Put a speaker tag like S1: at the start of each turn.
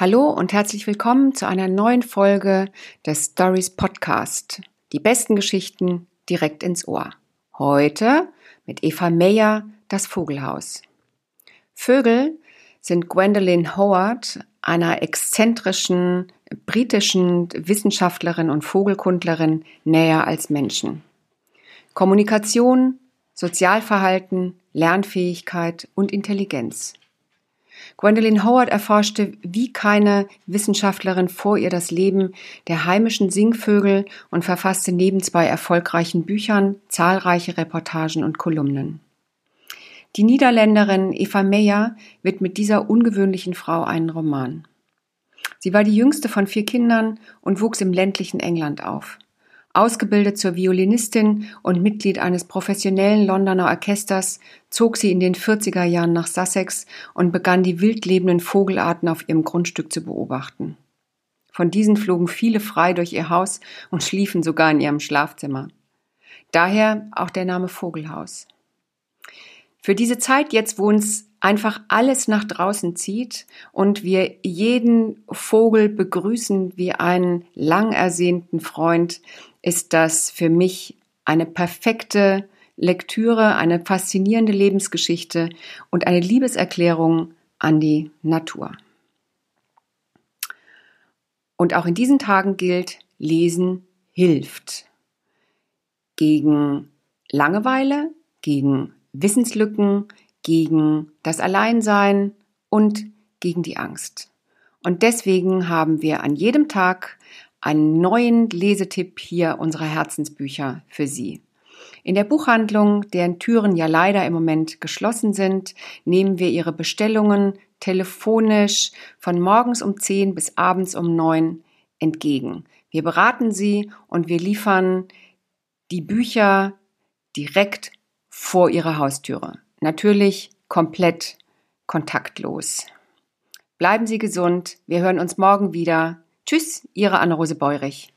S1: Hallo und herzlich willkommen zu einer neuen Folge des Stories Podcast. Die besten Geschichten direkt ins Ohr. Heute mit Eva Meyer, das Vogelhaus. Vögel sind Gwendolyn Howard, einer exzentrischen britischen Wissenschaftlerin und Vogelkundlerin, näher als Menschen. Kommunikation, Sozialverhalten, Lernfähigkeit und Intelligenz. Gwendolyn Howard erforschte wie keine Wissenschaftlerin vor ihr das Leben der heimischen Singvögel und verfasste neben zwei erfolgreichen Büchern zahlreiche Reportagen und Kolumnen. Die Niederländerin Eva Meyer widmet dieser ungewöhnlichen Frau einen Roman. Sie war die jüngste von vier Kindern und wuchs im ländlichen England auf. Ausgebildet zur Violinistin und Mitglied eines professionellen Londoner Orchesters, zog sie in den 40er Jahren nach Sussex und begann die wild lebenden Vogelarten auf ihrem Grundstück zu beobachten. Von diesen flogen viele frei durch ihr Haus und schliefen sogar in ihrem Schlafzimmer. Daher auch der Name Vogelhaus. Für diese Zeit jetzt, wo uns einfach alles nach draußen zieht und wir jeden Vogel begrüßen wie einen lang ersehnten Freund, ist das für mich eine perfekte Lektüre, eine faszinierende Lebensgeschichte und eine Liebeserklärung an die Natur. Und auch in diesen Tagen gilt, Lesen hilft. Gegen Langeweile, gegen Wissenslücken, gegen das Alleinsein und gegen die Angst. Und deswegen haben wir an jedem Tag einen neuen Lesetipp hier unserer Herzensbücher für Sie. In der Buchhandlung, deren Türen ja leider im Moment geschlossen sind, nehmen wir Ihre Bestellungen telefonisch von morgens um 10 bis abends um 9 entgegen. Wir beraten Sie und wir liefern die Bücher direkt vor Ihrer Haustüre. Natürlich komplett kontaktlos. Bleiben Sie gesund. Wir hören uns morgen wieder. Tschüss, Ihre Anne-Rose Beurich.